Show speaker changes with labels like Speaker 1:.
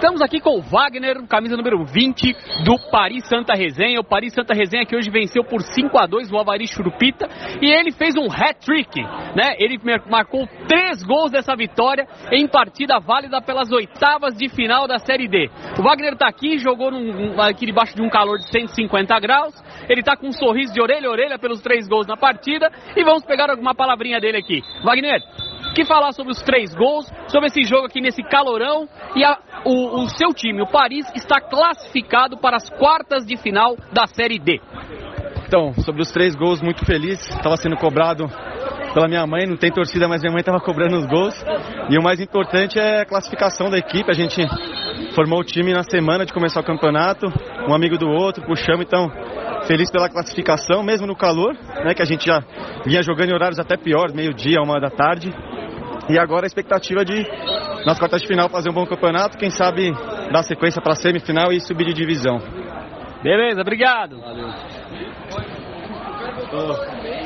Speaker 1: Estamos aqui com o Wagner, camisa número 20 do Paris Santa Resenha. O Paris Santa Resenha que hoje venceu por 5 a 2 o Avari Churupita e ele fez um hat-trick, né? Ele marcou três gols dessa vitória em partida válida pelas oitavas de final da Série D. O Wagner está aqui, jogou num, aqui debaixo de um calor de 150 graus. Ele está com um sorriso de orelha a orelha pelos três gols na partida e vamos pegar alguma palavrinha dele aqui. Wagner, que falar sobre os três gols, sobre esse jogo aqui nesse calorão e a, o, o seu time, o Paris, está classificado para as quartas de final da Série D.
Speaker 2: Então, sobre os três gols, muito feliz. Estava sendo cobrado pela minha mãe, não tem torcida, mas minha mãe estava cobrando os gols. E o mais importante é a classificação da equipe. A gente formou o time na semana de começar o campeonato, um amigo do outro, puxamos, então feliz pela classificação, mesmo no calor, né, que a gente já vinha jogando em horários até piores, meio-dia, uma da tarde. E agora a expectativa de, nas quartas de final, fazer um bom campeonato, quem sabe dar sequência para a semifinal e subir de divisão.
Speaker 1: Beleza, obrigado.
Speaker 2: Valeu.